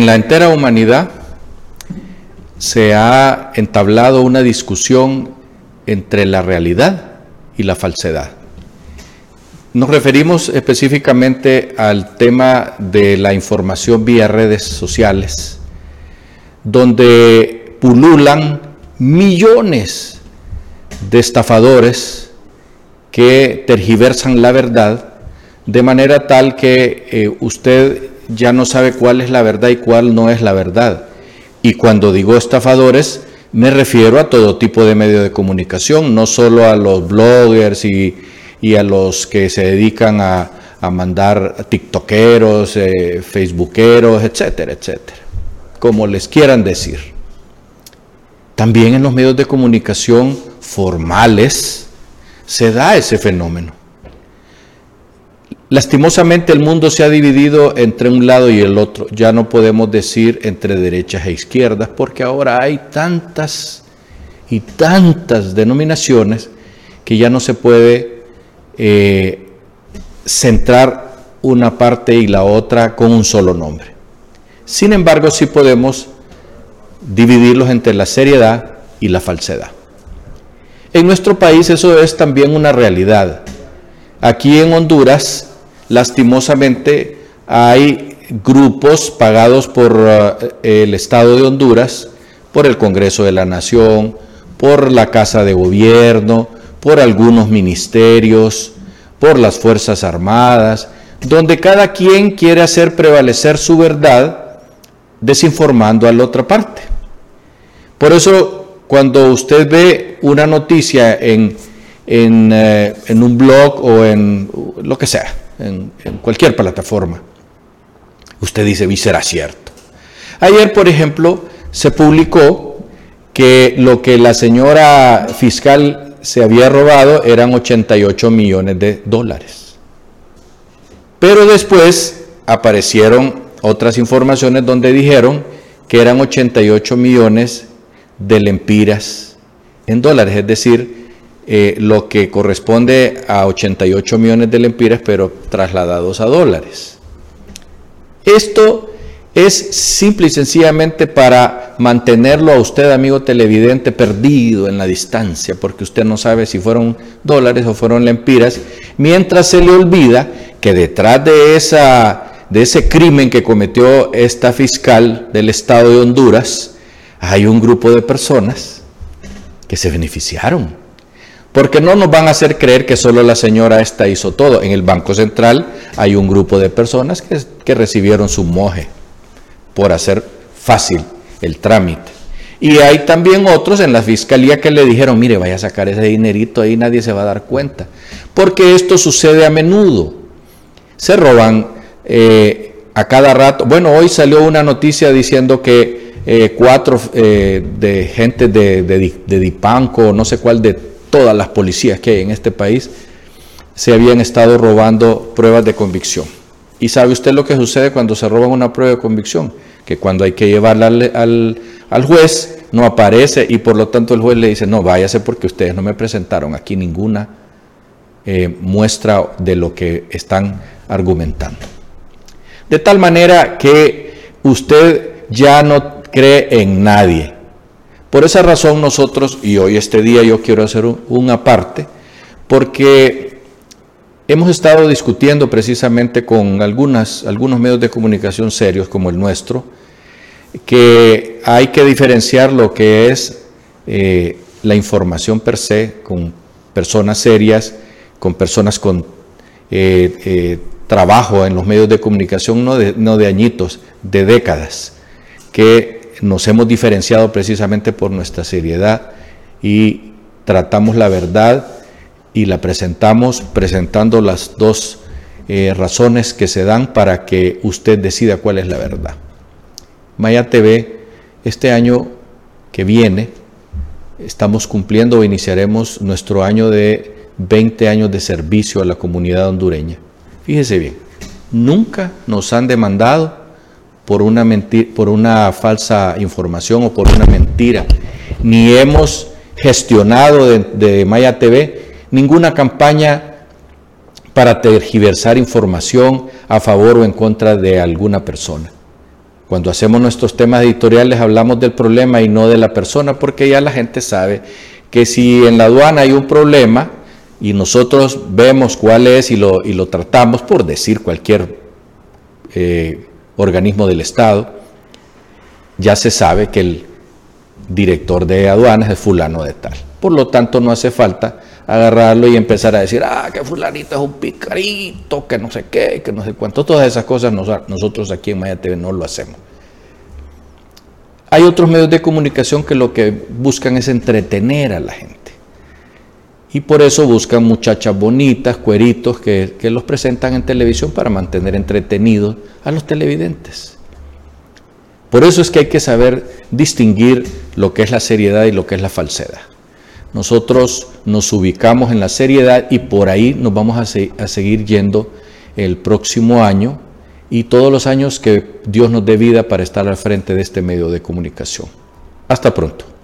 en la entera humanidad se ha entablado una discusión entre la realidad y la falsedad. Nos referimos específicamente al tema de la información vía redes sociales, donde pululan millones de estafadores que tergiversan la verdad de manera tal que eh, usted ya no sabe cuál es la verdad y cuál no es la verdad. Y cuando digo estafadores, me refiero a todo tipo de medio de comunicación, no solo a los bloggers y, a los que se dedican a, mandar tiktokeros, eh, facebookeros, etcétera, etcétera, como les quieran decir. También en los medios de comunicación formales se da ese fenómeno. Lastimosamente el mundo se ha dividido entre un lado y el otro. Ya no podemos decir entre derechas e izquierdas porque ahora hay tantas y tantas denominaciones que ya no se puede eh, centrar una parte y la otra con un solo nombre. Sin embargo, sí podemos dividirlos entre la seriedad y la falsedad. En nuestro país eso es también una realidad. Aquí en Honduras Lastimosamente hay grupos pagados por eh, el Estado de Honduras, por el Congreso de la Nación, por la Casa de Gobierno, por algunos ministerios, por las Fuerzas Armadas, donde cada quien quiere hacer prevalecer su verdad desinformando a la otra parte. Por eso, cuando usted ve una noticia en, en, eh, en un blog o en lo que sea, en, cualquier plataforma. Usted dice, vi será cierto. Ayer, por ejemplo, se publicó que lo que la señora fiscal se había robado eran 88 millones de dólares. Pero después aparecieron otras informaciones donde dijeron que eran 88 millones de lempiras en dólares, es decir, eh, lo que corresponde a 88 millones de lempiras, pero trasladados a dólares. Esto es simple y sencillamente para mantenerlo a usted, amigo televidente, perdido en la distancia, porque usted no sabe si fueron dólares o fueron lempiras, mientras se le olvida que detrás de, esa, de ese crimen que cometió esta fiscal del Estado de Honduras, hay un grupo de personas que se beneficiaron porque no nos van a hacer creer que solo la señora esta hizo todo. En el Banco Central hay un grupo de personas que, recibieron su moje por hacer fácil el trámite. Y hay también otros en la fiscalía que le dijeron, mire, vaya a sacar ese dinerito ahí, nadie se va a dar cuenta. Porque esto sucede a menudo. Se roban eh, a cada rato. Bueno, hoy salió una noticia diciendo que eh, cuatro eh, de gente de, de, de Dipanco, no sé cuál de todas las policías que hay en este país se habían estado robando pruebas de convicción. ¿Y sabe usted lo que sucede cuando se roban una prueba de convicción? Que cuando hay que llevarla al, juez no aparece y por lo tanto el juez le dice, no, váyase porque ustedes no me presentaron aquí ninguna eh, muestra de lo que están argumentando. De tal manera que usted ya no cree en nadie. Por esa razón nosotros, y hoy este día yo quiero hacer un, aparte, porque hemos estado discutiendo precisamente con algunos medios de comunicación serios como el nuestro, que hay que diferenciar lo que es eh, la información per se con personas serias, con personas con eh, eh, trabajo en los medios de comunicación, no de, no de añitos, de décadas, que nos hemos diferenciado precisamente por nuestra seriedad y tratamos la verdad y la presentamos presentando las dos eh, razones que se dan para que usted decida cuál es la verdad. Maya TV, este año que viene, estamos cumpliendo o iniciaremos nuestro año de 20 años de servicio a la comunidad hondureña. Fíjese bien, nunca nos han demandado por una, por una falsa información o por una mentira, ni hemos gestionado de, Maya TV ninguna campaña para tergiversar información a favor o en contra de alguna persona. Cuando hacemos nuestros temas editoriales hablamos del problema y no de la persona, porque ya la gente sabe que si en la aduana hay un problema y nosotros vemos cuál es y lo, y lo tratamos, por decir cualquier eh, organismo del Estado, ya se sabe que el director de aduanas es fulano de tal. Por lo tanto, no hace falta agarrarlo y empezar a decir, ah, que fulanito es un picarito, que no sé qué, que no sé cuánto. Todas esas cosas nosotros aquí en Maya TV no lo hacemos. Hay otros medios de comunicación que lo que buscan es entretener a la gente. Y por eso buscan muchachas bonitas, cueritos, que, los presentan en televisión para mantener entretenidos a los televidentes. Por eso es que hay que saber distinguir lo que es la seriedad y lo que es la falsedad. Nosotros nos ubicamos en la seriedad y por ahí nos vamos a, seguir yendo el próximo año y todos los años que Dios nos dé vida para estar al frente de este medio de comunicación. Hasta pronto.